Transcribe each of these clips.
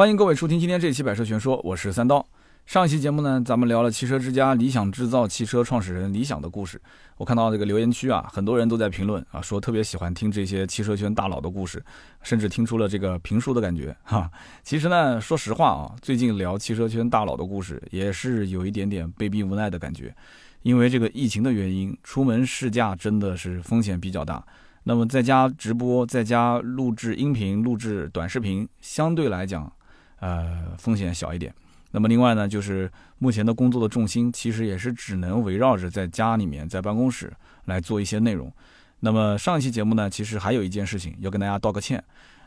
欢迎各位收听今天这期《百车全说》，我是三刀。上一期节目呢，咱们聊了汽车之家理想制造汽车创始人理想的故事。我看到这个留言区啊，很多人都在评论啊，说特别喜欢听这些汽车圈大佬的故事，甚至听出了这个评书的感觉哈。其实呢，说实话啊，最近聊汽车圈大佬的故事，也是有一点点被逼无奈的感觉。因为这个疫情的原因，出门试驾真的是风险比较大。那么在家直播，在家录制音频、录制短视频，相对来讲。呃，风险小一点。那么另外呢，就是目前的工作的重心其实也是只能围绕着在家里面，在办公室来做一些内容。那么上一期节目呢，其实还有一件事情要跟大家道个歉，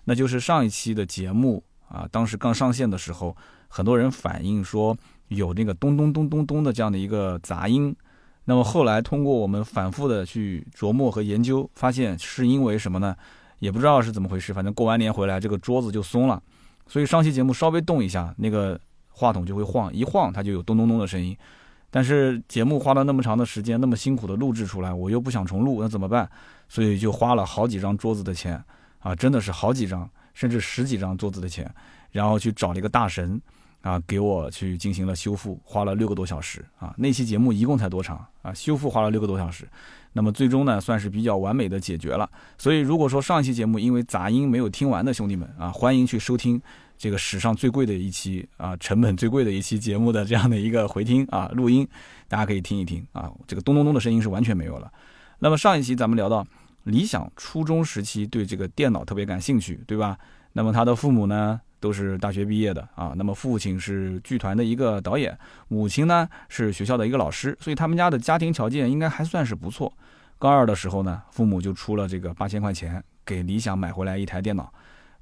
那就是上一期的节目啊，当时刚上线的时候，很多人反映说有那个咚咚咚咚咚的这样的一个杂音。那么后来通过我们反复的去琢磨和研究，发现是因为什么呢？也不知道是怎么回事，反正过完年回来，这个桌子就松了。所以上期节目稍微动一下，那个话筒就会晃，一晃它就有咚咚咚的声音。但是节目花了那么长的时间，那么辛苦的录制出来，我又不想重录，那怎么办？所以就花了好几张桌子的钱啊，真的是好几张，甚至十几张桌子的钱，然后去找了一个大神啊，给我去进行了修复，花了六个多小时啊。那期节目一共才多长啊？修复花了六个多小时。那么最终呢，算是比较完美的解决了。所以如果说上一期节目因为杂音没有听完的兄弟们啊，欢迎去收听这个史上最贵的一期啊，成本最贵的一期节目的这样的一个回听啊录音，大家可以听一听啊，这个咚咚咚的声音是完全没有了。那么上一期咱们聊到理想初中时期对这个电脑特别感兴趣，对吧？那么他的父母呢？都是大学毕业的啊，那么父亲是剧团的一个导演，母亲呢是学校的一个老师，所以他们家的家庭条件应该还算是不错。高二的时候呢，父母就出了这个八千块钱给理想买回来一台电脑，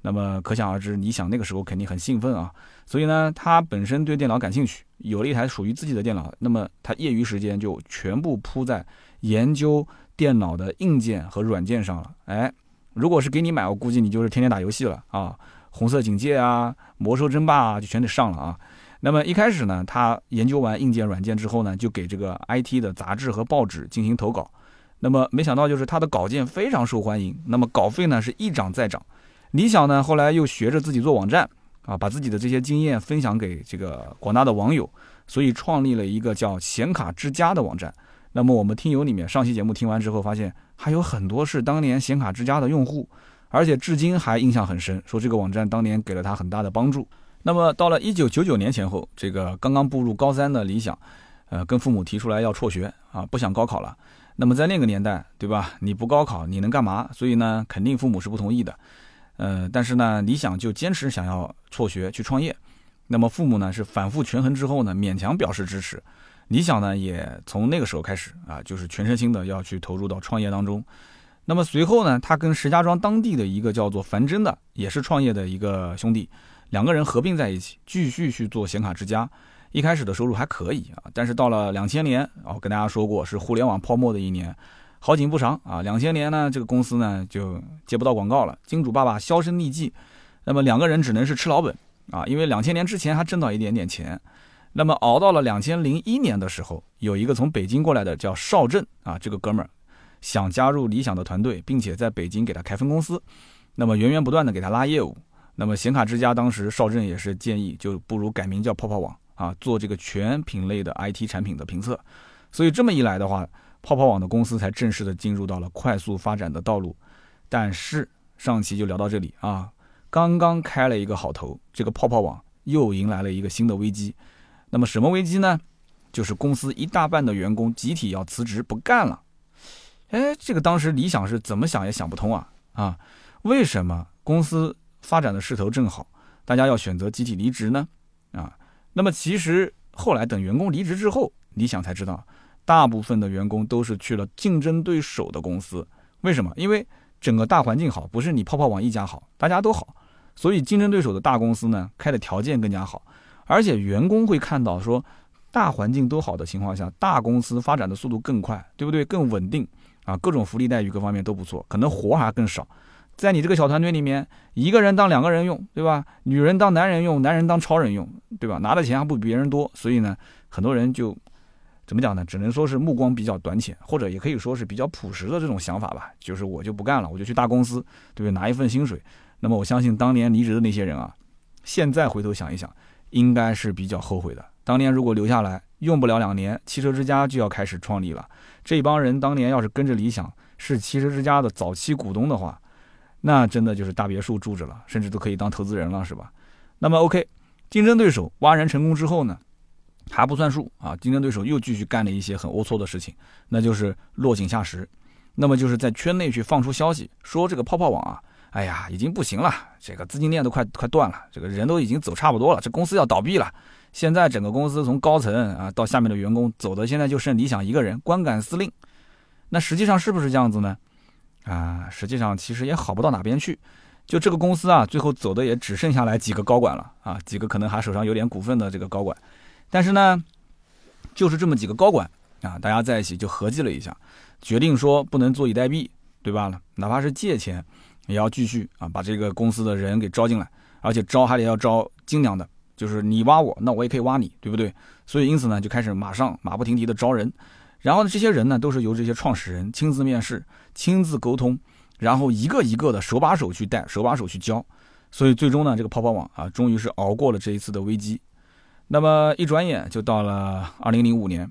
那么可想而知，你想那个时候肯定很兴奋啊。所以呢，他本身对电脑感兴趣，有了一台属于自己的电脑，那么他业余时间就全部扑在研究电脑的硬件和软件上了。哎，如果是给你买，我估计你就是天天打游戏了啊。红色警戒啊，魔兽争霸啊，就全得上了啊。那么一开始呢，他研究完硬件软件之后呢，就给这个 IT 的杂志和报纸进行投稿。那么没想到就是他的稿件非常受欢迎，那么稿费呢是一涨再涨。理想呢后来又学着自己做网站啊，把自己的这些经验分享给这个广大的网友，所以创立了一个叫显卡之家的网站。那么我们听友里面上期节目听完之后，发现还有很多是当年显卡之家的用户。而且至今还印象很深，说这个网站当年给了他很大的帮助。那么到了一九九九年前后，这个刚刚步入高三的理想，呃，跟父母提出来要辍学啊，不想高考了。那么在那个年代，对吧？你不高考你能干嘛？所以呢，肯定父母是不同意的。呃，但是呢，理想就坚持想要辍学去创业。那么父母呢是反复权衡之后呢，勉强表示支持。理想呢也从那个时候开始啊，就是全身心的要去投入到创业当中。那么随后呢，他跟石家庄当地的一个叫做樊真的，也是创业的一个兄弟，两个人合并在一起，继续去做显卡之家。一开始的收入还可以啊，但是到了两千年，我跟大家说过是互联网泡沫的一年，好景不长啊。两千年呢，这个公司呢就接不到广告了，金主爸爸销声匿迹，那么两个人只能是吃老本啊，因为两千年之前还挣到一点点钱。那么熬到了两千零一年的时候，有一个从北京过来的叫邵震啊，这个哥们儿。想加入理想的团队，并且在北京给他开分公司，那么源源不断的给他拉业务。那么显卡之家当时邵震也是建议，就不如改名叫泡泡网啊，做这个全品类的 IT 产品的评测。所以这么一来的话，泡泡网的公司才正式的进入到了快速发展的道路。但是上期就聊到这里啊，刚刚开了一个好头，这个泡泡网又迎来了一个新的危机。那么什么危机呢？就是公司一大半的员工集体要辞职不干了。哎，这个当时理想是怎么想也想不通啊啊！为什么公司发展的势头正好，大家要选择集体离职呢？啊，那么其实后来等员工离职之后，理想才知道，大部分的员工都是去了竞争对手的公司。为什么？因为整个大环境好，不是你泡泡网一家好，大家都好，所以竞争对手的大公司呢，开的条件更加好，而且员工会看到说，大环境都好的情况下，大公司发展的速度更快，对不对？更稳定。啊，各种福利待遇各方面都不错，可能活还更少。在你这个小团队里面，一个人当两个人用，对吧？女人当男人用，男人当超人用，对吧？拿的钱还不比别人多，所以呢，很多人就怎么讲呢？只能说是目光比较短浅，或者也可以说是比较朴实的这种想法吧。就是我就不干了，我就去大公司，对不对？拿一份薪水。那么我相信当年离职的那些人啊，现在回头想一想，应该是比较后悔的。当年如果留下来，用不了两年，汽车之家就要开始创立了。这帮人当年要是跟着理想，是汽车之家的早期股东的话，那真的就是大别墅住着了，甚至都可以当投资人了，是吧？那么 OK，竞争对手挖人成功之后呢，还不算数啊！竞争对手又继续干了一些很龌龊的事情，那就是落井下石。那么就是在圈内去放出消息，说这个泡泡网啊，哎呀，已经不行了，这个资金链都快快断了，这个人都已经走差不多了，这公司要倒闭了。现在整个公司从高层啊到下面的员工走的，现在就剩理想一个人，光杆司令。那实际上是不是这样子呢？啊，实际上其实也好不到哪边去。就这个公司啊，最后走的也只剩下来几个高管了啊，几个可能还手上有点股份的这个高管。但是呢，就是这么几个高管啊，大家在一起就合计了一下。决定说不能坐以待毙，对吧？哪怕是借钱，也要继续啊，把这个公司的人给招进来，而且招还得要招精良的，就是你挖我，那我也可以挖你，对不对？所以因此呢，就开始马上马不停蹄的招人，然后呢，这些人呢都是由这些创始人亲自面试、亲自沟通，然后一个一个的手把手去带、手把手去教，所以最终呢，这个泡泡网啊，终于是熬过了这一次的危机。那么一转眼就到了二零零五年。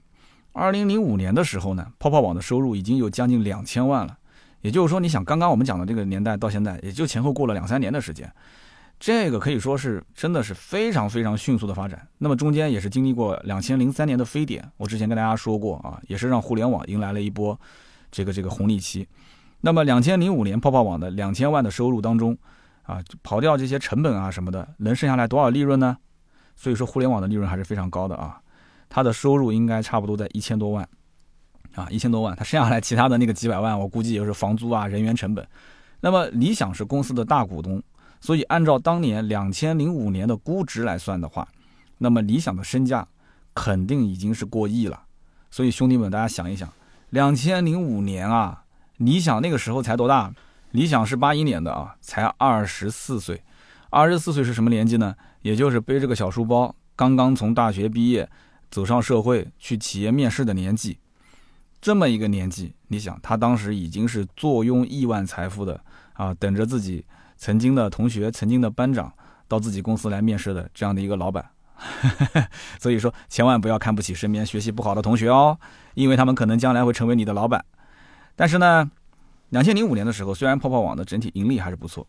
二零零五年的时候呢，泡泡网的收入已经有将近两千万了。也就是说，你想刚刚我们讲的这个年代到现在，也就前后过了两三年的时间，这个可以说是真的是非常非常迅速的发展。那么中间也是经历过两千零三年的非典，我之前跟大家说过啊，也是让互联网迎来了一波这个这个红利期。那么两千零五年泡泡网的两千万的收入当中，啊，跑掉这些成本啊什么的，能剩下来多少利润呢？所以说互联网的利润还是非常高的啊。他的收入应该差不多在一千多万，啊，一千多万，他剩下来其他的那个几百万，我估计也是房租啊、人员成本。那么理想是公司的大股东，所以按照当年两千零五年的估值来算的话，那么理想的身价肯定已经是过亿了。所以兄弟们，大家想一想，两千零五年啊，理想那个时候才多大？理想是八一年的啊，才二十四岁。二十四岁是什么年纪呢？也就是背着个小书包，刚刚从大学毕业。走上社会去企业面试的年纪，这么一个年纪，你想他当时已经是坐拥亿万财富的啊，等着自己曾经的同学、曾经的班长到自己公司来面试的这样的一个老板，所以说千万不要看不起身边学习不好的同学哦，因为他们可能将来会成为你的老板。但是呢，两千零五年的时候，虽然泡泡网的整体盈利还是不错，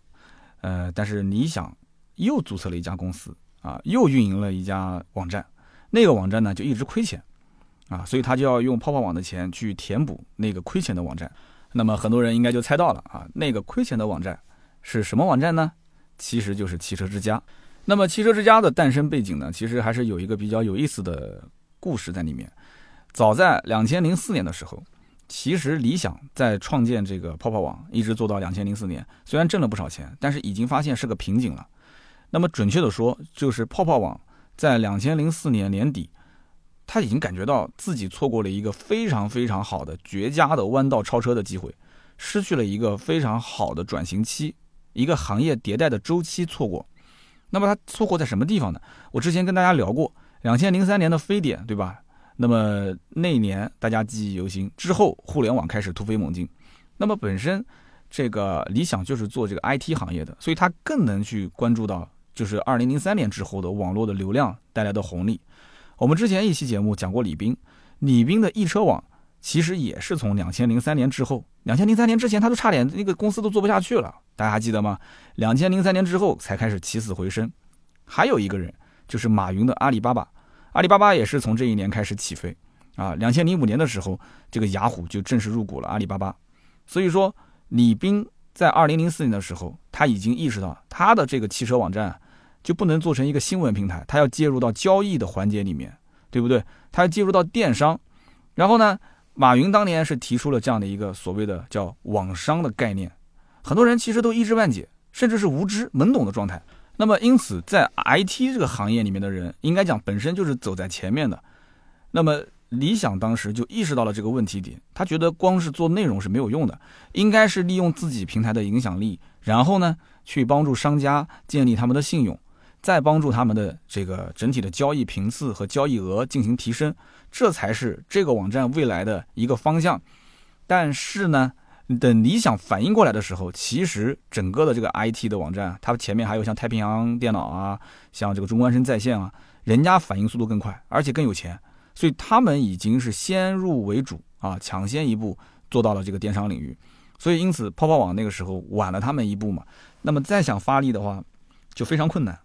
呃，但是你想又注册了一家公司啊，又运营了一家网站。那个网站呢就一直亏钱，啊，所以他就要用泡泡网的钱去填补那个亏钱的网站。那么很多人应该就猜到了啊，那个亏钱的网站是什么网站呢？其实就是汽车之家。那么汽车之家的诞生背景呢，其实还是有一个比较有意思的故事在里面。早在两千零四年的时候，其实理想在创建这个泡泡网，一直做到两千零四年，虽然挣了不少钱，但是已经发现是个瓶颈了。那么准确的说，就是泡泡网。在两千零四年年底，他已经感觉到自己错过了一个非常非常好的绝佳的弯道超车的机会，失去了一个非常好的转型期，一个行业迭代的周期错过。那么他错过在什么地方呢？我之前跟大家聊过，两千零三年的非典，对吧？那么那年大家记忆犹新。之后互联网开始突飞猛进，那么本身这个理想就是做这个 IT 行业的，所以他更能去关注到。就是二零零三年之后的网络的流量带来的红利。我们之前一期节目讲过李斌，李斌的易车网其实也是从两千零三年之后，两千零三年之前他都差点那个公司都做不下去了，大家还记得吗？两千零三年之后才开始起死回生。还有一个人就是马云的阿里巴巴，阿里巴巴也是从这一年开始起飞啊。两千零五年的时候，这个雅虎就正式入股了阿里巴巴。所以说，李斌在二零零四年的时候，他已经意识到他的这个汽车网站。就不能做成一个新闻平台，他要介入到交易的环节里面，对不对？他要介入到电商。然后呢，马云当年是提出了这样的一个所谓的叫网商的概念，很多人其实都一知半解，甚至是无知懵懂的状态。那么因此，在 IT 这个行业里面的人，应该讲本身就是走在前面的。那么理想当时就意识到了这个问题点，他觉得光是做内容是没有用的，应该是利用自己平台的影响力，然后呢，去帮助商家建立他们的信用。再帮助他们的这个整体的交易频次和交易额进行提升，这才是这个网站未来的一个方向。但是呢，等理想反应过来的时候，其实整个的这个 IT 的网站，它前面还有像太平洋电脑啊，像这个中关村在线啊，人家反应速度更快，而且更有钱，所以他们已经是先入为主啊，抢先一步做到了这个电商领域。所以因此，泡泡网那个时候晚了他们一步嘛，那么再想发力的话，就非常困难。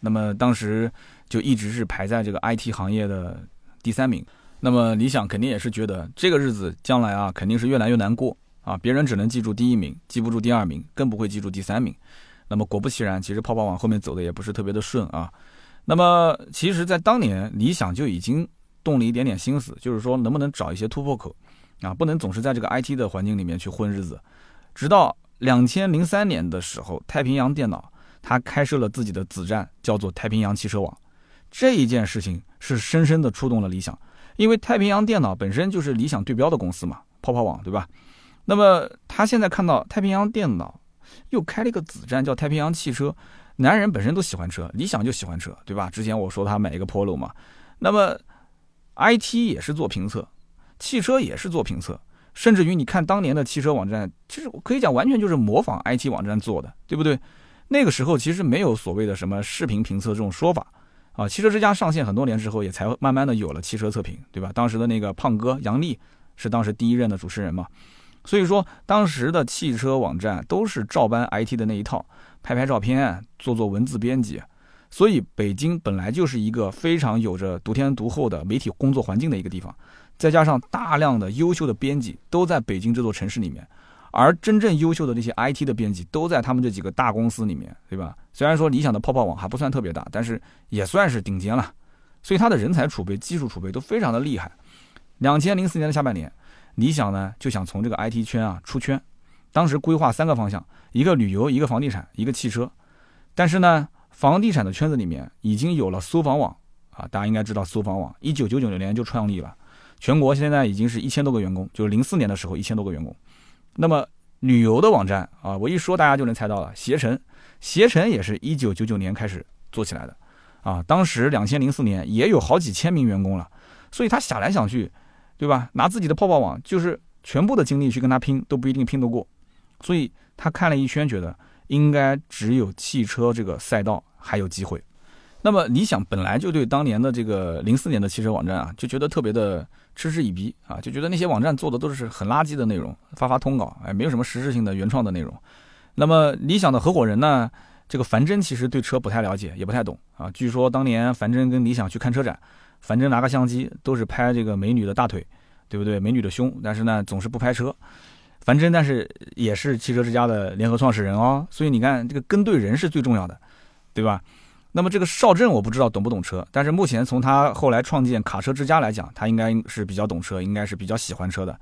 那么当时就一直是排在这个 IT 行业的第三名。那么理想肯定也是觉得这个日子将来啊，肯定是越来越难过啊！别人只能记住第一名，记不住第二名，更不会记住第三名。那么果不其然，其实泡泡网后面走的也不是特别的顺啊。那么其实，在当年理想就已经动了一点点心思，就是说能不能找一些突破口啊，不能总是在这个 IT 的环境里面去混日子。直到两千零三年的时候，太平洋电脑它开设了自己的子站，叫做太平洋汽车网。这一件事情是深深的触动了理想。因为太平洋电脑本身就是理想对标的公司嘛，泡泡网对吧？那么他现在看到太平洋电脑又开了一个子站，叫太平洋汽车。男人本身都喜欢车，理想就喜欢车，对吧？之前我说他买一个 Polo 嘛。那么 IT 也是做评测，汽车也是做评测，甚至于你看当年的汽车网站，其实可以讲完全就是模仿 IT 网站做的，对不对？那个时候其实没有所谓的什么视频评测这种说法。啊，汽车之家上线很多年之后，也才慢慢的有了汽车测评，对吧？当时的那个胖哥杨丽是当时第一任的主持人嘛，所以说当时的汽车网站都是照搬 IT 的那一套，拍拍照片，做做文字编辑。所以北京本来就是一个非常有着独天独厚的媒体工作环境的一个地方，再加上大量的优秀的编辑都在北京这座城市里面。而真正优秀的那些 IT 的编辑都在他们这几个大公司里面，对吧？虽然说理想的泡泡网还不算特别大，但是也算是顶尖了。所以它的人才储备、技术储备都非常的厉害。两千零四年的下半年，理想呢就想从这个 IT 圈啊出圈，当时规划三个方向：一个旅游，一个房地产，一个汽车。但是呢，房地产的圈子里面已经有了搜房网啊，大家应该知道搜房网，一九九九年就创立了，全国现在已经是一千多个员工，就是零四年的时候一千多个员工。那么旅游的网站啊，我一说大家就能猜到了。携程，携程也是一九九九年开始做起来的，啊，当时两千零四年也有好几千名员工了，所以他想来想去，对吧？拿自己的泡泡网，就是全部的精力去跟他拼，都不一定拼得过。所以他看了一圈，觉得应该只有汽车这个赛道还有机会。那么理想本来就对当年的这个零四年的汽车网站啊，就觉得特别的。嗤之以鼻啊，就觉得那些网站做的都是很垃圾的内容，发发通稿，哎，没有什么实质性的原创的内容。那么理想的合伙人呢，这个樊真其实对车不太了解，也不太懂啊。据说当年樊真跟理想去看车展，樊真拿个相机都是拍这个美女的大腿，对不对？美女的胸，但是呢总是不拍车。樊真但是也是汽车之家的联合创始人哦，所以你看这个跟对人是最重要的，对吧？那么这个邵震我不知道懂不懂车，但是目前从他后来创建卡车之家来讲，他应该是比较懂车，应该是比较喜欢车的。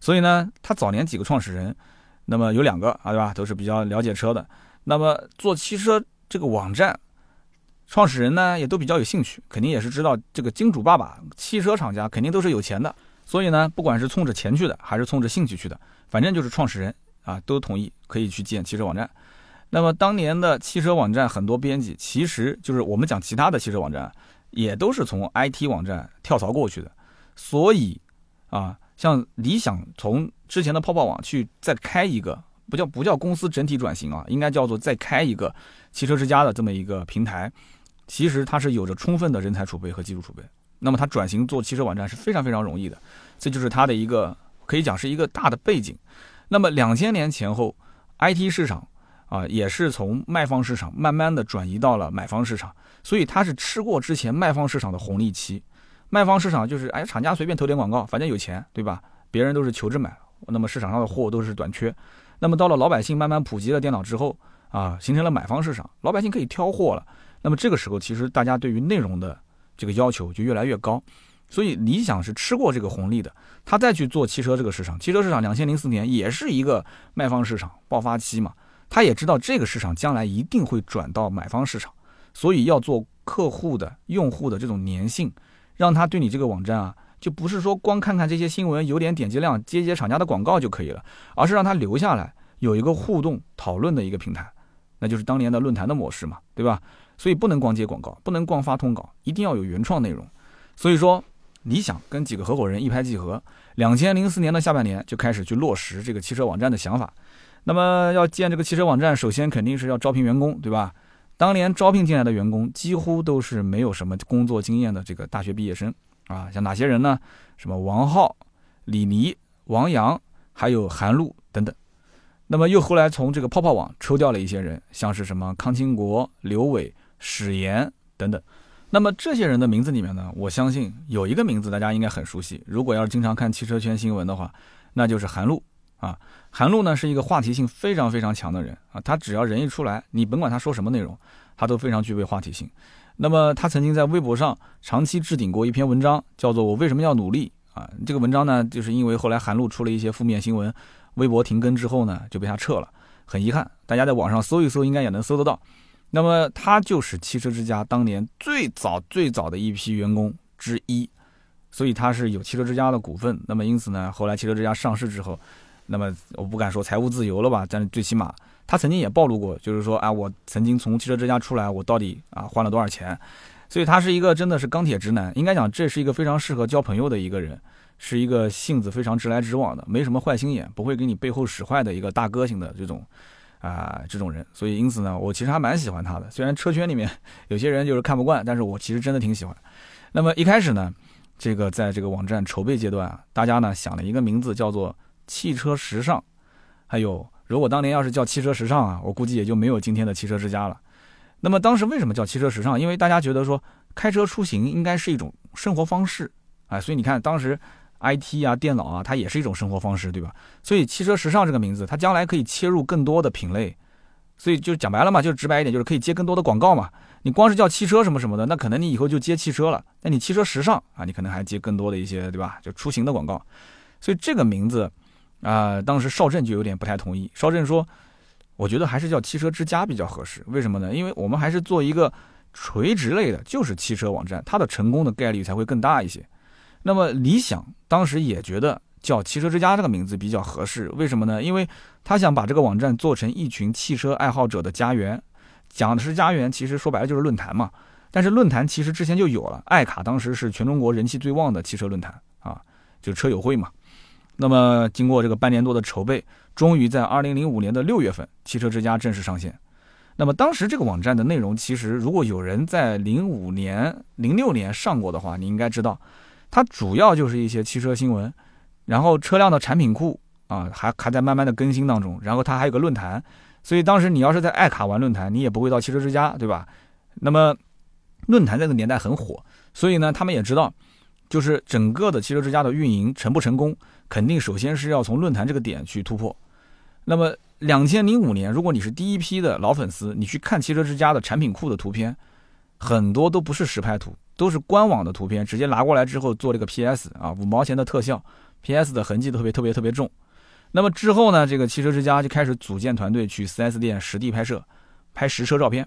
所以呢，他早年几个创始人，那么有两个啊，对吧，都是比较了解车的。那么做汽车这个网站，创始人呢也都比较有兴趣，肯定也是知道这个金主爸爸，汽车厂家肯定都是有钱的。所以呢，不管是冲着钱去的，还是冲着兴趣去的，反正就是创始人啊都同意可以去建汽车网站。那么当年的汽车网站很多编辑，其实就是我们讲其他的汽车网站，也都是从 IT 网站跳槽过去的。所以啊，像理想从之前的泡泡网去再开一个，不叫不叫公司整体转型啊，应该叫做再开一个汽车之家的这么一个平台。其实它是有着充分的人才储备和技术储备。那么它转型做汽车网站是非常非常容易的，这就是它的一个可以讲是一个大的背景。那么两千年前后，IT 市场。啊，也是从卖方市场慢慢的转移到了买方市场，所以它是吃过之前卖方市场的红利期。卖方市场就是，哎，厂家随便投点广告，反正有钱，对吧？别人都是求着买，那么市场上的货都是短缺。那么到了老百姓慢慢普及了电脑之后，啊，形成了买方市场，老百姓可以挑货了。那么这个时候，其实大家对于内容的这个要求就越来越高。所以理想是吃过这个红利的，他再去做汽车这个市场，汽车市场两千零四年也是一个卖方市场爆发期嘛。他也知道这个市场将来一定会转到买方市场，所以要做客户的用户的这种粘性，让他对你这个网站啊，就不是说光看看这些新闻有点点击量，接接厂家的广告就可以了，而是让他留下来，有一个互动讨论的一个平台，那就是当年的论坛的模式嘛，对吧？所以不能光接广告，不能光发通稿，一定要有原创内容。所以说，理想跟几个合伙人一拍即合，两千零四年的下半年就开始去落实这个汽车网站的想法。那么要建这个汽车网站，首先肯定是要招聘员工，对吧？当年招聘进来的员工几乎都是没有什么工作经验的这个大学毕业生啊，像哪些人呢？什么王浩、李黎、王阳，还有韩露等等。那么又后来从这个泡泡网抽调了一些人，像是什么康清国、刘伟、史岩等等。那么这些人的名字里面呢，我相信有一个名字大家应该很熟悉。如果要是经常看汽车圈新闻的话，那就是韩露啊。韩露呢是一个话题性非常非常强的人啊，他只要人一出来，你甭管他说什么内容，他都非常具备话题性。那么他曾经在微博上长期置顶过一篇文章，叫做《我为什么要努力》啊。这个文章呢，就是因为后来韩露出了一些负面新闻。微博停更之后呢，就被他撤了，很遗憾。大家在网上搜一搜，应该也能搜得到。那么他就是汽车之家当年最早最早的一批员工之一，所以他是有汽车之家的股份。那么因此呢，后来汽车之家上市之后，那么我不敢说财务自由了吧，但是最起码他曾经也暴露过，就是说啊，我曾经从汽车之家出来，我到底啊花了多少钱。所以他是一个真的是钢铁直男，应该讲这是一个非常适合交朋友的一个人。是一个性子非常直来直往的，没什么坏心眼，不会给你背后使坏的一个大哥型的这种，啊，这种人。所以因此呢，我其实还蛮喜欢他的。虽然车圈里面有些人就是看不惯，但是我其实真的挺喜欢。那么一开始呢，这个在这个网站筹备阶段啊，大家呢想了一个名字叫做“汽车时尚”。还有，如果当年要是叫“汽车时尚”啊，我估计也就没有今天的汽车之家了。那么当时为什么叫汽车时尚？因为大家觉得说开车出行应该是一种生活方式，啊，所以你看当时。I T 啊，电脑啊，它也是一种生活方式，对吧？所以汽车时尚这个名字，它将来可以切入更多的品类，所以就讲白了嘛，就直白一点，就是可以接更多的广告嘛。你光是叫汽车什么什么的，那可能你以后就接汽车了。那你汽车时尚啊，你可能还接更多的一些，对吧？就出行的广告。所以这个名字啊，当时邵震就有点不太同意。邵震说：“我觉得还是叫汽车之家比较合适。为什么呢？因为我们还是做一个垂直类的，就是汽车网站，它的成功的概率才会更大一些。”那么理想当时也觉得叫“汽车之家”这个名字比较合适，为什么呢？因为他想把这个网站做成一群汽车爱好者的家园，讲的是家园，其实说白了就是论坛嘛。但是论坛其实之前就有了，爱卡当时是全中国人气最旺的汽车论坛啊，就车友会嘛。那么经过这个半年多的筹备，终于在二零零五年的六月份，汽车之家正式上线。那么当时这个网站的内容，其实如果有人在零五年、零六年上过的话，你应该知道。它主要就是一些汽车新闻，然后车辆的产品库啊，还还在慢慢的更新当中。然后它还有个论坛，所以当时你要是在爱卡玩论坛，你也不会到汽车之家，对吧？那么论坛这个年代很火，所以呢，他们也知道，就是整个的汽车之家的运营成不成功，肯定首先是要从论坛这个点去突破。那么两千零五年，如果你是第一批的老粉丝，你去看汽车之家的产品库的图片，很多都不是实拍图。都是官网的图片，直接拿过来之后做了个 PS 啊，五毛钱的特效，PS 的痕迹特别特别特别重。那么之后呢，这个汽车之家就开始组建团队去 4S 店实地拍摄，拍实车照片。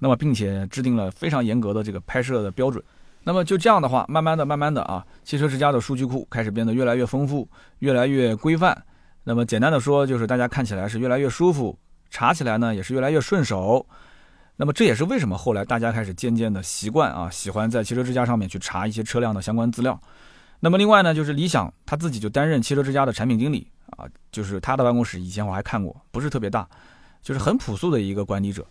那么并且制定了非常严格的这个拍摄的标准。那么就这样的话，慢慢的、慢慢的啊，汽车之家的数据库开始变得越来越丰富，越来越规范。那么简单的说，就是大家看起来是越来越舒服，查起来呢也是越来越顺手。那么这也是为什么后来大家开始渐渐的习惯啊，喜欢在汽车之家上面去查一些车辆的相关资料。那么另外呢，就是理想他自己就担任汽车之家的产品经理啊，就是他的办公室以前我还看过，不是特别大，就是很朴素的一个管理者。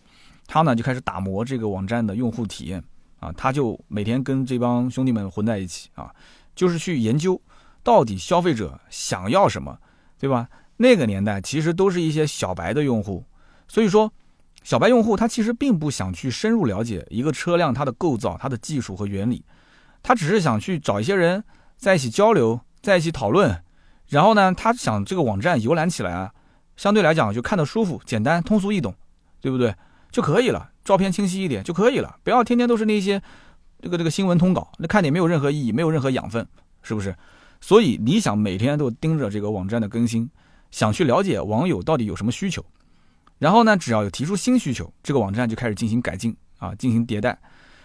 他呢就开始打磨这个网站的用户体验啊，他就每天跟这帮兄弟们混在一起啊，就是去研究到底消费者想要什么，对吧？那个年代其实都是一些小白的用户，所以说。小白用户他其实并不想去深入了解一个车辆它的构造、它的技术和原理，他只是想去找一些人在一起交流、在一起讨论，然后呢，他想这个网站浏览起来啊，相对来讲就看得舒服、简单、通俗易懂，对不对？就可以了，照片清晰一点就可以了，不要天天都是那些这个这个新闻通稿，那看点没有任何意义，没有任何养分，是不是？所以你想每天都盯着这个网站的更新，想去了解网友到底有什么需求。然后呢，只要有提出新需求，这个网站就开始进行改进啊，进行迭代。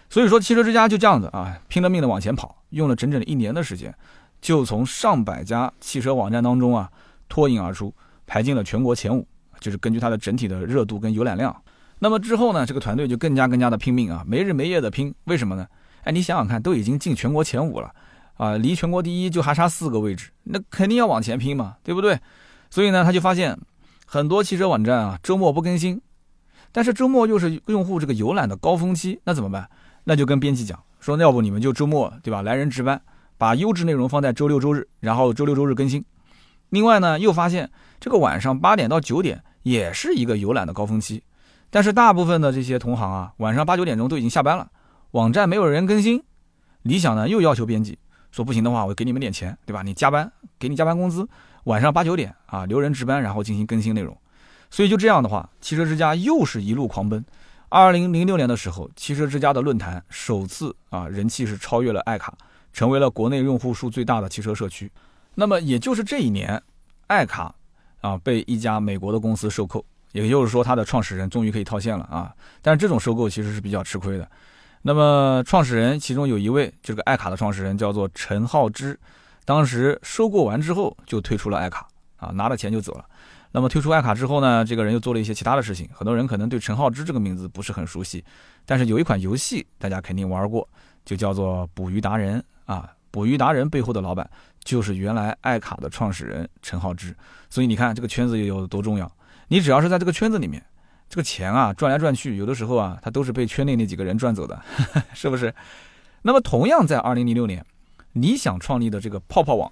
所以说，汽车之家就这样子啊，拼了命的往前跑，用了整整一年的时间，就从上百家汽车网站当中啊脱颖而出，排进了全国前五。就是根据它的整体的热度跟浏览量。那么之后呢，这个团队就更加更加的拼命啊，没日没夜的拼。为什么呢？哎，你想想看，都已经进全国前五了，啊，离全国第一就还差四个位置，那肯定要往前拼嘛，对不对？所以呢，他就发现很多汽车网站啊，周末不更新，但是周末又是用户这个游览的高峰期，那怎么办？那就跟编辑讲说，要不你们就周末对吧，来人值班，把优质内容放在周六周日，然后周六周日更新。另外呢，又发现这个晚上八点到九点也是一个游览的高峰期，但是大部分的这些同行啊，晚上八九点钟都已经下班了，网站没有人更新。理想呢又要求编辑说不行的话，我给你们点钱，对吧？你加班给你加班工资，晚上八九点啊留人值班，然后进行更新内容。所以就这样的话，汽车之家又是一路狂奔。二零零六年的时候，汽车之家的论坛首次啊人气是超越了爱卡，成为了国内用户数最大的汽车社区。那么也就是这一年，爱卡啊被一家美国的公司收购，也就是说它的创始人终于可以套现了啊。但是这种收购其实是比较吃亏的。那么创始人其中有一位，这个爱卡的创始人叫做陈浩之，当时收购完之后就退出了爱卡啊，拿了钱就走了。那么退出爱卡之后呢，这个人又做了一些其他的事情。很多人可能对陈浩之这个名字不是很熟悉，但是有一款游戏大家肯定玩过，就叫做捕鱼达人啊。捕鱼达人背后的老板就是原来爱卡的创始人陈浩之，所以你看这个圈子有多重要。你只要是在这个圈子里面，这个钱啊转来转去，有的时候啊，它都是被圈内那几个人赚走的，是不是？那么同样在二零零六年，理想创立的这个泡泡网，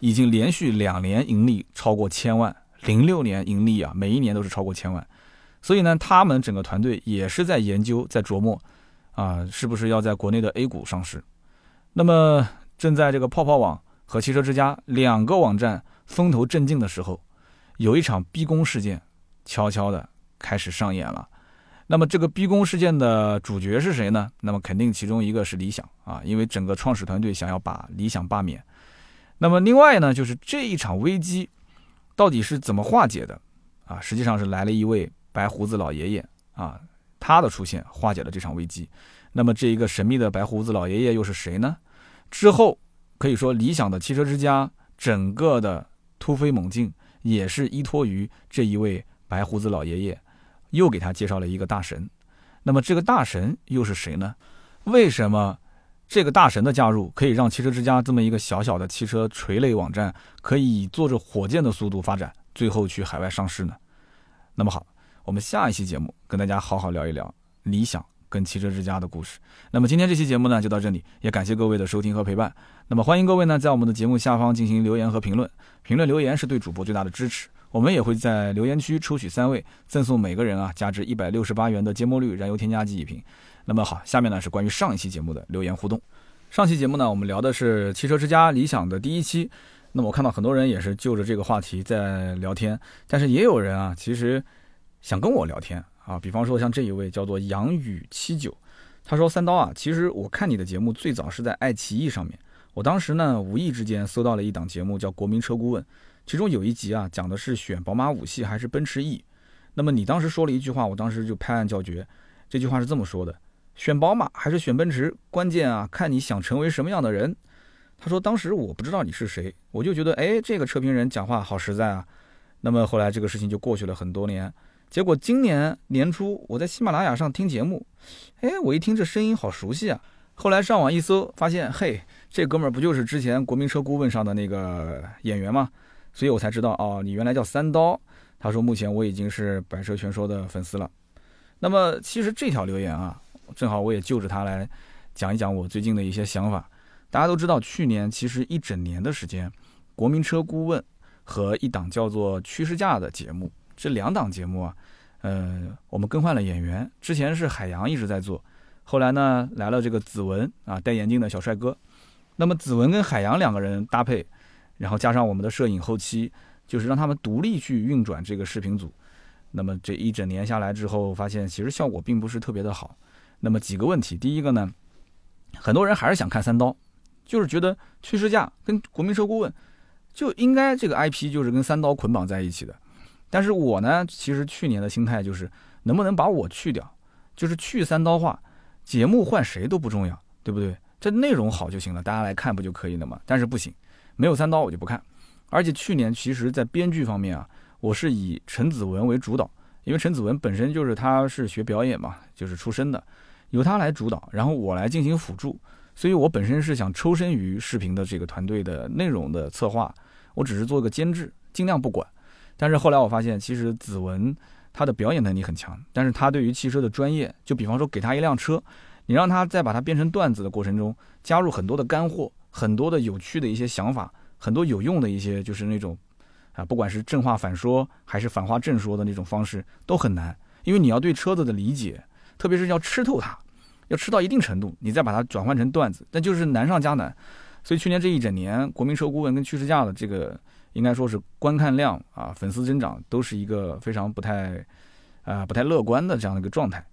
已经连续两年盈利超过千万。零六年盈利啊，每一年都是超过千万。所以呢，他们整个团队也是在研究，在琢磨，啊，是不是要在国内的 A 股上市？那么。正在这个泡泡网和汽车之家两个网站风头正劲的时候，有一场逼宫事件悄悄的开始上演了。那么这个逼宫事件的主角是谁呢？那么肯定其中一个是理想啊，因为整个创始团队想要把理想罢免。那么另外呢，就是这一场危机到底是怎么化解的啊？实际上是来了一位白胡子老爷爷啊，他的出现化解了这场危机。那么这一个神秘的白胡子老爷爷又是谁呢？之后，可以说理想的汽车之家整个的突飞猛进，也是依托于这一位白胡子老爷爷，又给他介绍了一个大神。那么这个大神又是谁呢？为什么这个大神的加入可以让汽车之家这么一个小小的汽车垂类网站，可以坐着火箭的速度发展，最后去海外上市呢？那么好，我们下一期节目跟大家好好聊一聊理想。跟汽车之家的故事。那么今天这期节目呢就到这里，也感谢各位的收听和陪伴。那么欢迎各位呢在我们的节目下方进行留言和评论，评论留言是对主播最大的支持。我们也会在留言区抽取三位，赠送每个人啊价值一百六十八元的芥末绿燃油添加剂一瓶。那么好，下面呢是关于上一期节目的留言互动。上期节目呢我们聊的是汽车之家理想的第一期。那么我看到很多人也是就着这个话题在聊天，但是也有人啊其实想跟我聊天。啊，比方说像这一位叫做杨宇七九，他说：“三刀啊，其实我看你的节目最早是在爱奇艺上面，我当时呢无意之间搜到了一档节目叫《国民车顾问》，其中有一集啊讲的是选宝马五系还是奔驰 E。那么你当时说了一句话，我当时就拍案叫绝。这句话是这么说的：选宝马还是选奔驰，关键啊看你想成为什么样的人。他说当时我不知道你是谁，我就觉得哎这个车评人讲话好实在啊。那么后来这个事情就过去了很多年。”结果今年年初，我在喜马拉雅上听节目，哎，我一听这声音好熟悉啊！后来上网一搜，发现嘿，这哥们儿不就是之前国民车顾问上的那个演员吗？所以我才知道哦，你原来叫三刀。他说目前我已经是百车全说的粉丝了。那么其实这条留言啊，正好我也就着他来讲一讲我最近的一些想法。大家都知道，去年其实一整年的时间，国民车顾问和一档叫做趋势价的节目。这两档节目啊，呃，我们更换了演员。之前是海洋一直在做，后来呢来了这个子文啊，戴眼镜的小帅哥。那么子文跟海洋两个人搭配，然后加上我们的摄影后期，就是让他们独立去运转这个视频组。那么这一整年下来之后，发现其实效果并不是特别的好。那么几个问题，第一个呢，很多人还是想看三刀，就是觉得趋势价跟国民车顾问就应该这个 IP 就是跟三刀捆绑在一起的。但是我呢，其实去年的心态就是能不能把我去掉，就是去三刀化，节目换谁都不重要，对不对？这内容好就行了，大家来看不就可以了吗？但是不行，没有三刀我就不看。而且去年其实在编剧方面啊，我是以陈子文为主导，因为陈子文本身就是他是学表演嘛，就是出身的，由他来主导，然后我来进行辅助。所以我本身是想抽身于视频的这个团队的内容的策划，我只是做个监制，尽量不管。但是后来我发现，其实子文他的表演能力很强，但是他对于汽车的专业，就比方说给他一辆车，你让他再把它变成段子的过程中，加入很多的干货，很多的有趣的一些想法，很多有用的一些就是那种啊，不管是正话反说还是反话正说的那种方式，都很难，因为你要对车子的理解，特别是要吃透它，要吃到一定程度，你再把它转换成段子，那就是难上加难。所以去年这一整年，国民车顾问跟趋势价的这个。应该说是观看量啊，粉丝增长都是一个非常不太，啊不太乐观的这样的一个状态。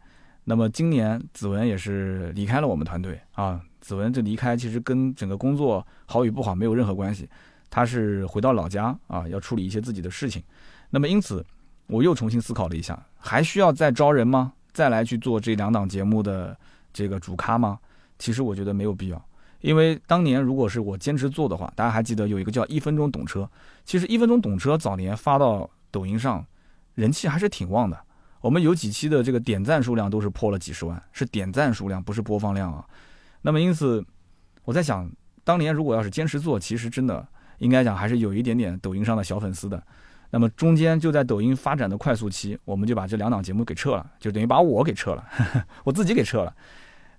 那么今年子文也是离开了我们团队啊，子文这离开其实跟整个工作好与不好没有任何关系，他是回到老家啊，要处理一些自己的事情。那么因此我又重新思考了一下，还需要再招人吗？再来去做这两档节目的这个主咖吗？其实我觉得没有必要。因为当年如果是我坚持做的话，大家还记得有一个叫“一分钟懂车”。其实“一分钟懂车”早年发到抖音上，人气还是挺旺的。我们有几期的这个点赞数量都是破了几十万，是点赞数量，不是播放量啊。那么因此，我在想，当年如果要是坚持做，其实真的应该讲还是有一点点抖音上的小粉丝的。那么中间就在抖音发展的快速期，我们就把这两档节目给撤了，就等于把我给撤了，我自己给撤了。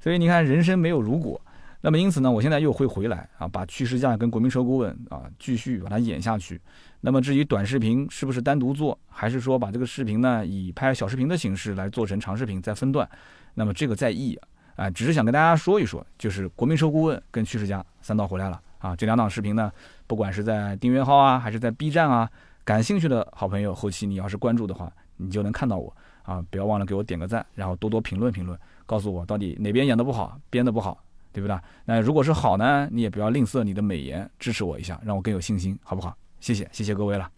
所以你看，人生没有如果。那么因此呢，我现在又会回来啊，把趋势价跟国民车顾问啊继续把它演下去。那么至于短视频是不是单独做，还是说把这个视频呢以拍小视频的形式来做成长视频再分段，那么这个在意啊，只是想跟大家说一说，就是国民车顾问跟趋势家三刀回来了啊。这两档视频呢，不管是在订阅号啊，还是在 B 站啊，感兴趣的好朋友，后期你要是关注的话，你就能看到我啊。不要忘了给我点个赞，然后多多评论评论，告诉我到底哪边演的不好，编的不好。对不对？那如果是好呢，你也不要吝啬你的美颜，支持我一下，让我更有信心，好不好？谢谢，谢谢各位了。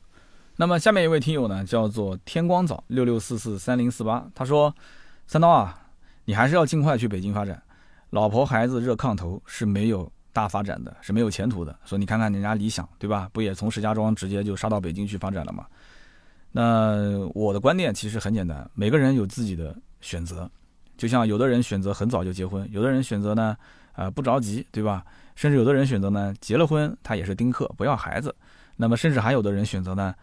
那么下面一位听友呢，叫做天光早六六四四三零四八，他说：“三刀啊，你还是要尽快去北京发展，老婆孩子热炕头是没有大发展的，是没有前途的。说你看看人家理想，对吧？不也从石家庄直接就杀到北京去发展了吗？那我的观点其实很简单，每个人有自己的选择，就像有的人选择很早就结婚，有的人选择呢。”啊，不着急，对吧？甚至有的人选择呢，结了婚他也是丁克，不要孩子。那么，甚至还有的人选择呢，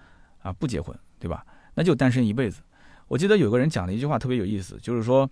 啊，不结婚，对吧？那就单身一辈子。我记得有个人讲了一句话特别有意思，就是说，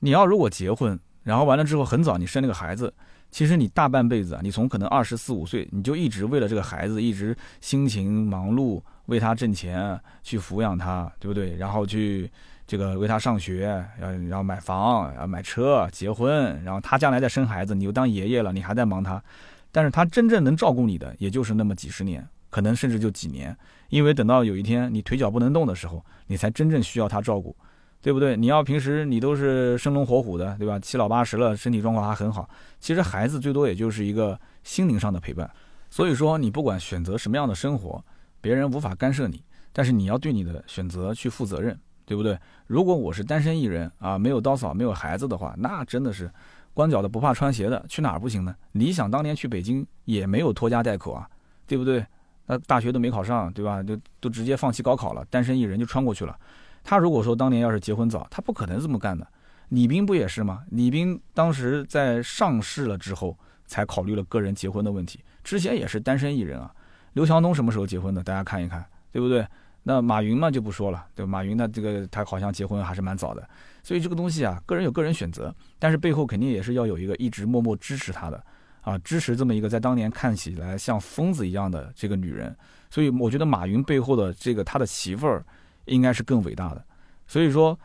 你要如果结婚，然后完了之后很早你生了个孩子，其实你大半辈子啊，你从可能二十四五岁，你就一直为了这个孩子，一直辛勤忙碌，为他挣钱，去抚养他，对不对？然后去。这个为他上学，要然后买房，要买车，结婚，然后他将来再生孩子，你又当爷爷了，你还在忙他，但是他真正能照顾你的，也就是那么几十年，可能甚至就几年，因为等到有一天你腿脚不能动的时候，你才真正需要他照顾，对不对？你要平时你都是生龙活虎的，对吧？七老八十了，身体状况还很好，其实孩子最多也就是一个心灵上的陪伴。所以说，你不管选择什么样的生活，别人无法干涉你，但是你要对你的选择去负责任。对不对？如果我是单身一人啊，没有刀嫂，没有孩子的话，那真的是光脚的不怕穿鞋的，去哪儿不行呢？理想当年去北京也没有拖家带口啊，对不对？那大学都没考上，对吧？就都直接放弃高考了，单身一人就穿过去了。他如果说当年要是结婚早，他不可能这么干的。李斌不也是吗？李斌当时在上市了之后才考虑了个人结婚的问题，之前也是单身一人啊。刘强东什么时候结婚的？大家看一看，对不对？那马云嘛就不说了，对马云呢这个他好像结婚还是蛮早的，所以这个东西啊，个人有个人选择，但是背后肯定也是要有一个一直默默支持他的，啊，支持这么一个在当年看起来像疯子一样的这个女人，所以我觉得马云背后的这个他的媳妇儿应该是更伟大的，所以说，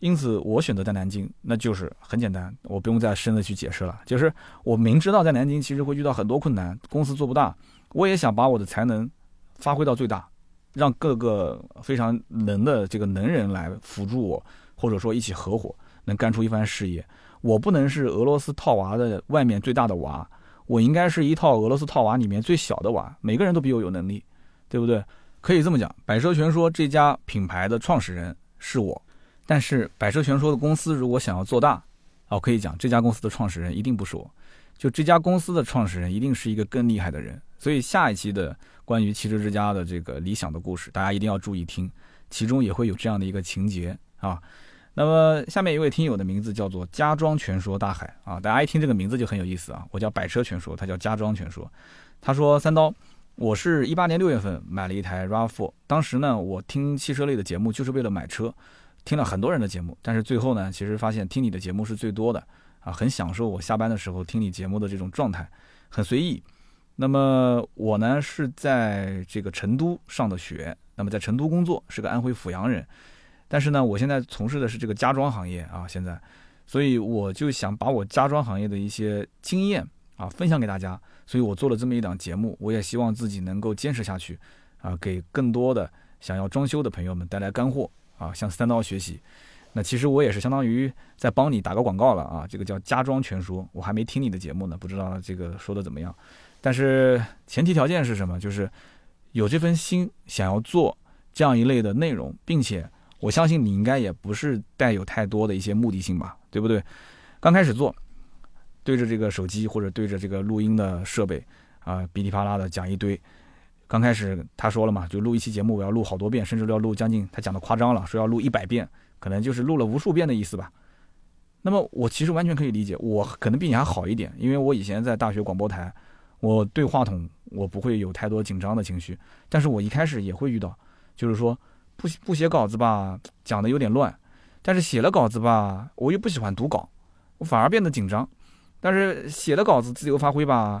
因此我选择在南京，那就是很简单，我不用再深的去解释了，就是我明知道在南京其实会遇到很多困难，公司做不大，我也想把我的才能发挥到最大。让各个非常能的这个能人来辅助我，或者说一起合伙，能干出一番事业。我不能是俄罗斯套娃的外面最大的娃，我应该是一套俄罗斯套娃里面最小的娃。每个人都比我有能力，对不对？可以这么讲，百车全说这家品牌的创始人是我，但是百车全说的公司如果想要做大，哦，可以讲这家公司的创始人一定不是我，就这家公司的创始人一定是一个更厉害的人。所以下一期的。关于汽车之家的这个理想的故事，大家一定要注意听，其中也会有这样的一个情节啊。那么下面一位听友的名字叫做家装全说大海啊，大家一听这个名字就很有意思啊。我叫百车全说，他叫家装全说。他说三刀，我是一八年六月份买了一台 RAV4，当时呢我听汽车类的节目就是为了买车，听了很多人的节目，但是最后呢其实发现听你的节目是最多的啊，很享受我下班的时候听你节目的这种状态，很随意。那么我呢是在这个成都上的学，那么在成都工作，是个安徽阜阳人。但是呢，我现在从事的是这个家装行业啊，现在，所以我就想把我家装行业的一些经验啊分享给大家，所以我做了这么一档节目，我也希望自己能够坚持下去，啊，给更多的想要装修的朋友们带来干货啊，向三刀学习。那其实我也是相当于在帮你打个广告了啊，这个叫家装全说，我还没听你的节目呢，不知道这个说的怎么样。但是前提条件是什么？就是有这份心，想要做这样一类的内容，并且。我相信你应该也不是带有太多的一些目的性吧，对不对？刚开始做，对着这个手机或者对着这个录音的设备啊，噼里啪啦的讲一堆。刚开始他说了嘛，就录一期节目，我要录好多遍，甚至要录将近，他讲的夸张了，说要录一百遍，可能就是录了无数遍的意思吧。那么我其实完全可以理解，我可能比你还好一点，因为我以前在大学广播台，我对话筒我不会有太多紧张的情绪，但是我一开始也会遇到，就是说。不不写稿子吧，讲的有点乱；但是写了稿子吧，我又不喜欢读稿，我反而变得紧张。但是写了稿子自由发挥吧，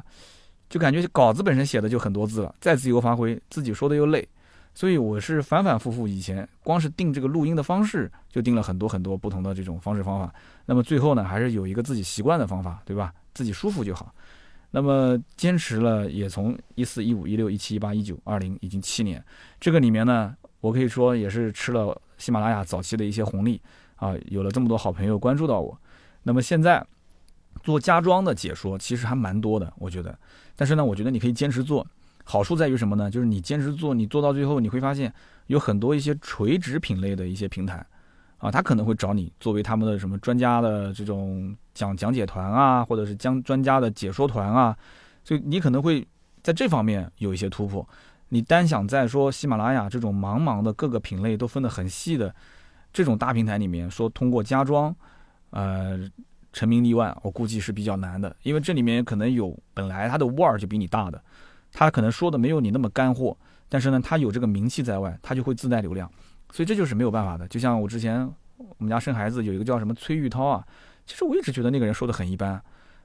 就感觉稿子本身写的就很多字了，再自由发挥，自己说的又累。所以我是反反复复，以前光是定这个录音的方式，就定了很多很多不同的这种方式方法。那么最后呢，还是有一个自己习惯的方法，对吧？自己舒服就好。那么坚持了也从一四一五一六一七一八一九二零已经七年，这个里面呢。我可以说也是吃了喜马拉雅早期的一些红利啊，有了这么多好朋友关注到我。那么现在做家装的解说其实还蛮多的，我觉得。但是呢，我觉得你可以坚持做，好处在于什么呢？就是你坚持做，你做到最后你会发现有很多一些垂直品类的一些平台啊，他可能会找你作为他们的什么专家的这种讲讲解团啊，或者是将专家的解说团啊，所以你可能会在这方面有一些突破。你单想在说喜马拉雅这种茫茫的各个品类都分得很细的这种大平台里面，说通过家装，呃，成名立万，我估计是比较难的，因为这里面可能有本来它的腕儿就比你大的，他可能说的没有你那么干货，但是呢，他有这个名气在外，他就会自带流量，所以这就是没有办法的。就像我之前我们家生孩子有一个叫什么崔玉涛啊，其实我一直觉得那个人说的很一般，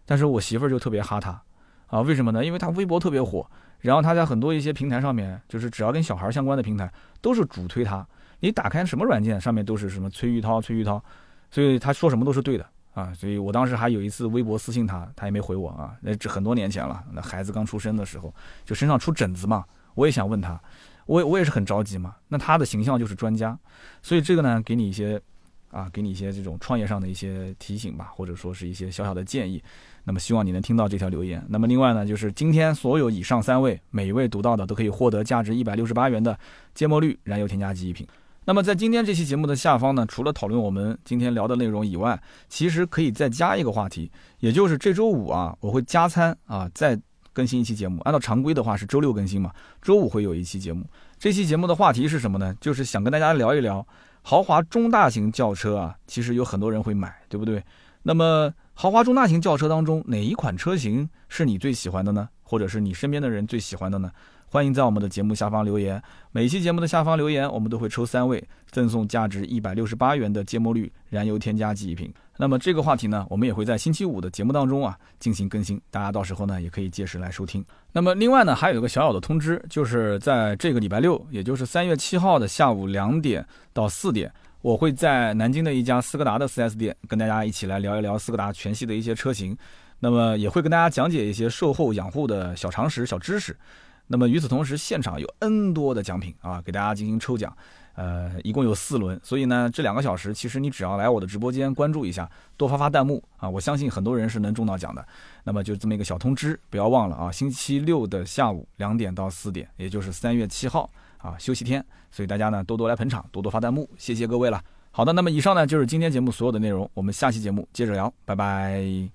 但是我媳妇儿就特别哈他，啊，为什么呢？因为他微博特别火。然后他在很多一些平台上面，就是只要跟小孩相关的平台，都是主推他。你打开什么软件，上面都是什么崔玉涛、崔玉涛，所以他说什么都是对的啊。所以我当时还有一次微博私信他，他也没回我啊。那这很多年前了，那孩子刚出生的时候，就身上出疹子嘛，我也想问他，我我也是很着急嘛。那他的形象就是专家，所以这个呢，给你一些啊，给你一些这种创业上的一些提醒吧，或者说是一些小小的建议。那么希望你能听到这条留言。那么另外呢，就是今天所有以上三位，每一位读到的都可以获得价值一百六十八元的芥末绿燃油添加剂一瓶。那么在今天这期节目的下方呢，除了讨论我们今天聊的内容以外，其实可以再加一个话题，也就是这周五啊，我会加餐啊，在更新一期节目。按照常规的话是周六更新嘛，周五会有一期节目。这期节目的话题是什么呢？就是想跟大家聊一聊豪华中大型轿车啊，其实有很多人会买，对不对？那么豪华中大型轿车当中，哪一款车型是你最喜欢的呢？或者是你身边的人最喜欢的呢？欢迎在我们的节目下方留言。每期节目的下方留言，我们都会抽三位，赠送价值一百六十八元的芥末绿燃油添加剂一瓶。那么这个话题呢，我们也会在星期五的节目当中啊进行更新，大家到时候呢也可以届时来收听。那么另外呢，还有一个小小的通知，就是在这个礼拜六，也就是三月七号的下午两点到四点。我会在南京的一家斯柯达的 4S 店跟大家一起来聊一聊斯柯达全系的一些车型，那么也会跟大家讲解一些售后养护的小常识、小知识。那么与此同时，现场有 N 多的奖品啊，给大家进行抽奖。呃，一共有四轮，所以呢，这两个小时其实你只要来我的直播间关注一下，多发发弹幕啊，我相信很多人是能中到奖的。那么就这么一个小通知，不要忘了啊，星期六的下午两点到四点，也就是三月七号。啊，休息天，所以大家呢多多来捧场，多多发弹幕，谢谢各位了。好的，那么以上呢就是今天节目所有的内容，我们下期节目接着聊，拜拜。